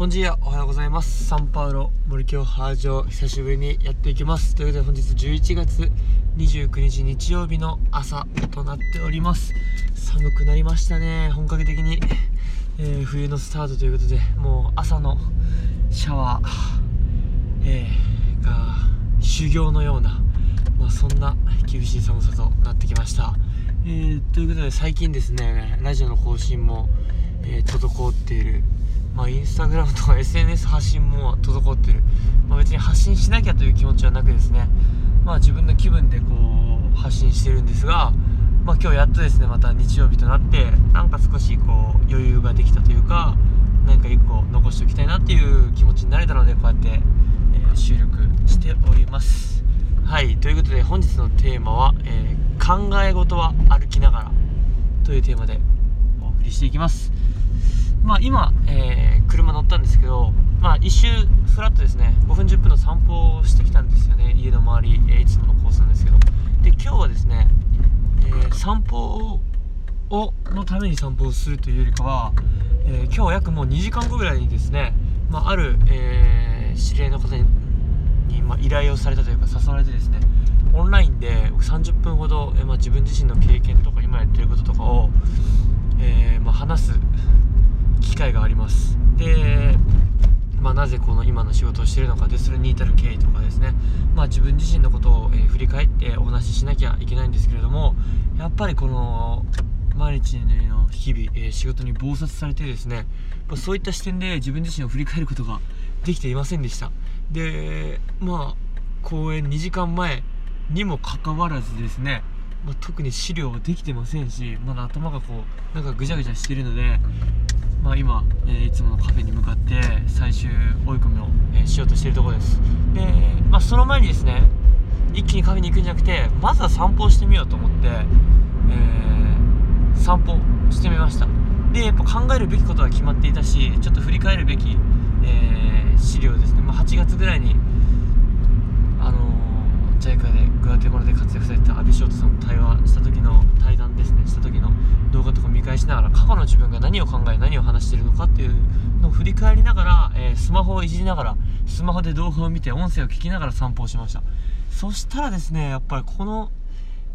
ボンジーアおはようございます。サンパウロ森京ハージョ久しぶりにやっていきます。ということで本日11月29日日曜日の朝となっております。寒くなりましたね。本格的に、えー、冬のスタートということでもう朝のシャワー、えー、が修行のような、まあ、そんな厳しい寒さとなってきました、えー、ということで最近ですねラジオの更新も、え滞っているまあ、インスタグラムとか SNS 発信も滞ってる、まあ、別に発信しなきゃという気持ちはなくですね、まあ、自分の気分でこう発信してるんですが、まあ、今日やっとですねまた日曜日となってなんか少しこう余裕ができたというか何か1個残しておきたいなっていう気持ちになれたのでこうやって、えー、収録しております。はいということで本日のテーマは、えー、考え事は歩きながらというテーマでお送りしていきます。まあ、今、えー、車乗ったんですけど、まあ、一周フラットですね。5分10分の散歩をしてきたんですよね。家の周り、えー、いつものコースなんですけど。で今日はですね、えー、散歩をのために散歩をするというよりかは、え今日は約もう2時間後ぐらいにですね、まあ、ある、え知り合いの方にに、ま、依頼をされたというか誘われてですねオンラインで30分ほど、えまあ、自分自身の経験とか今やってることとかを、えまあ、話す機会があります。で、まあ、なぜこの今の仕事をしているのかでそれに至る経緯とかですね、まあ、自分自身のことを、えー、振り返ってお話ししなきゃいけないんですけれどもやっぱりこの毎日の日々、えー、仕事に忙殺されてですねそういった視点で自分自身を振り返ることができていませんでした。でまあ公演2時間前にもかかわらずですねまあ、特に資料はできてませんしまだ頭がこうなんかぐちゃぐちゃしてるのでまあ、今、えー、いつものカフェに向かって最終追い込みを、えー、しようとしているところです。で、まあ、その前にですね一気にカフェに行くんじゃなくてまずは散歩をしてみようと思って、えー、散歩してみました。でやっぱ考えるべきことは決まっていたしちょっと振り返るべき、え資料ですね、まあ、8月ぐらいに JICA でグアテマラで活躍された阿部翔太さんと対話した時の対談ですね。した時の動画とか見返しながら過去の自分が何を考え何を話しているのかっていうのを振り返りながら、えー、スマホをいじりながらスマホで動画を見て音声を聞きながら散歩をしました。そしたらですねやっぱりこの、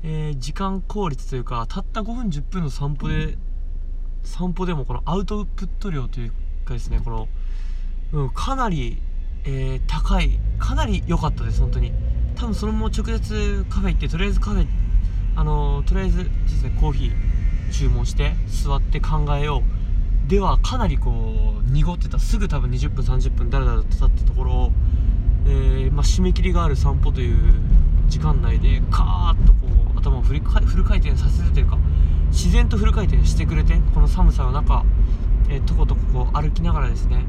えー、時間効率というかたった5分10分の散歩で散歩でもこのアウトプット量というかですねこの、うん、かなり、えー、高いかなり良かったです本当に。多分そのまま直接カフェ行ってとりあえずカフェあのとりあえずですねコーヒー注文して座って考えよう。ではかなりこう濁ってた。すぐ多分20分30分だらだらと経ったところを、えー、まあ、締め切りがある散歩という時間内でカーッとこう頭をフルフル回転させるというか自然とフル回転してくれてこの寒さの中、えー、とことここ歩きながらですね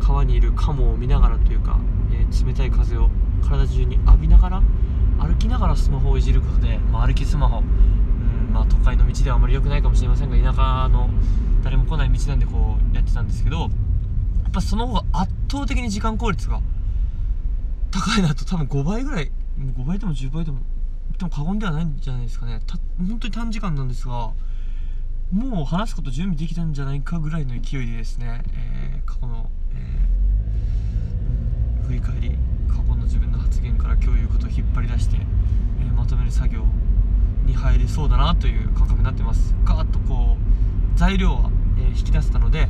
川にいるカモを見ながらというか、えー、冷たい風を体中に浴びながら歩きながらスマホをいじることで、まあ、歩きスマホ。うんまあ、都会の道ではあまり良くないかもしれませんが田舎の誰も来ない道なんでこうやってたんですけどやっぱその方が圧倒的に時間効率が高いなと多分5倍ぐらい5倍でも10倍でもでも過言ではないんじゃないですかね。た本当に短時間なんですがもう話すこと準備できたんじゃないかぐらいの勢いでですね、えー、過去の、えー、振り返り過去の自分の発言から今日言うことを引っ張り出して、えー、まとめる作業に入りそうだなという感覚になってます。ガーッとこう材料は、えー、引き出せたので、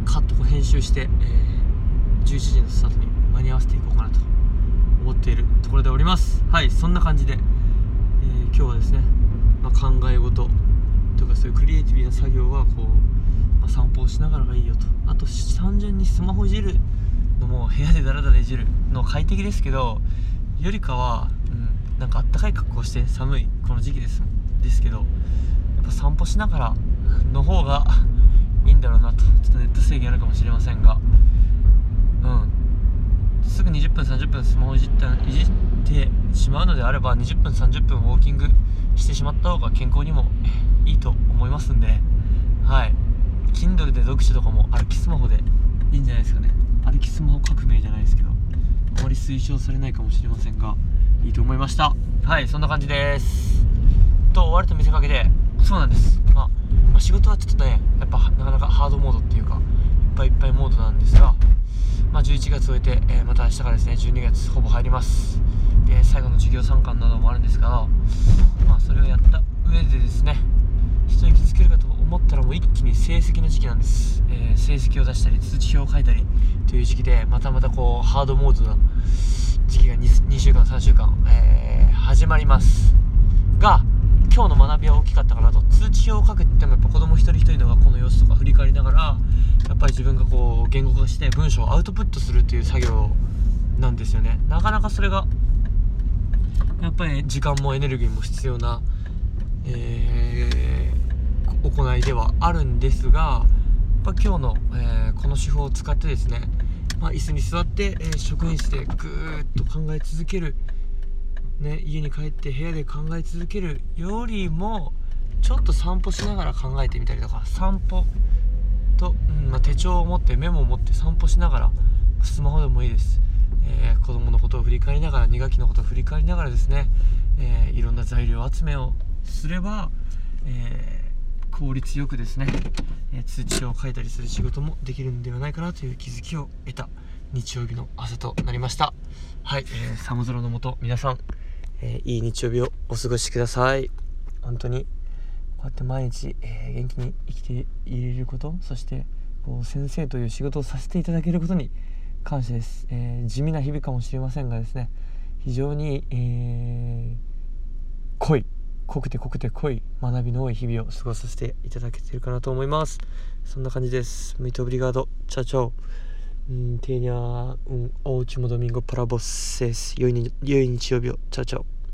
うん、カットこう編集して、えー、11時のスタートに間に合わせていこうかなと思っているところでおります。はいそんな感じで、えー、今日はですね、まあ、考え事とかそういうクリエイティブな作業はこう、まあ、散歩をしながらがいいよと。あと単純にスマホいじるのも部屋でダラダラいじるの快適ですけどよりかはなんかあったかい格好して寒いこの時期ですですけどやっぱ散歩しながらの方がいいんだろうなと。ちょっとネット制限あるかもしれませんがうん。すぐ20分30分スマホいじったいじってしまうのであれば20分30分ウォーキングしてしまった方が健康にもいいと思いますんではい。Kindle で読書とかも歩きスマホでいいんじゃないですかね。歩きスマホ革命じゃないですけどあまり推奨されないかもしれませんがいいと思いました。はいそんな感じです。と終わると見せかけてそうなんです、まあ、まあ、仕事はちょっとねやっぱなかなかハードモードっていうかいっぱいいっ月を終えて、えー、また明日からですね12月ほぼ入ります。で最後の授業参観などもあるんですが、まあ、それをやった上でですね人に気づけるかと思ったらもう一気に成績の時期なんです、えー、成績を出したり通知表を書いたりという時期でまたまたこうハードモードな時期が 2, 2週間3週間、えー、始まります。が今日の学びは大きかったかなと。通知表を書くって言ってもやっぱ子供一人一人の学校の様子とか振り返りながらやっぱり自分がこう言語化して文章をアウトプットするっていう作業なんですよね。なかなかそれがやっぱり時間もエネルギーも必要な、えー、行いではあるんですがやっぱ今日の、えー、この手法を使ってですね、まあ、椅子に座って、えー、職員室でぐーっと考え続ける。ね、家に帰って部屋で考え続けるよりもちょっと散歩しながら考えてみたりとか散歩と、うんまあ、手帳を持ってメモを持って散歩しながらスマホでもいいです、えー、子供のことを振り返りながら2学期のことを振り返りながらですね、えー、いろんな材料集めをすれば、えー、効率よくですね、え通知表を書いたりする仕事もできるんではないかなという気づきを得た日曜日の朝となりました。はい、えー、寒空のもと皆さんえー、いい日曜日をお過ごしください。本当にこうやって毎日、えー、元気に生きていれることそしてこう先生という仕事をさせていただけることに感謝です、えー、地味な日々かもしれませんがですね非常に、え濃い濃くて濃くて濃い学びの多い日々を過ごさせていただけているかなと思います。そんな感じです。ミートブリガード。チャチんウテーニャー、うん、おうちもドミンゴパラボス。です良い日曜日を。チャチ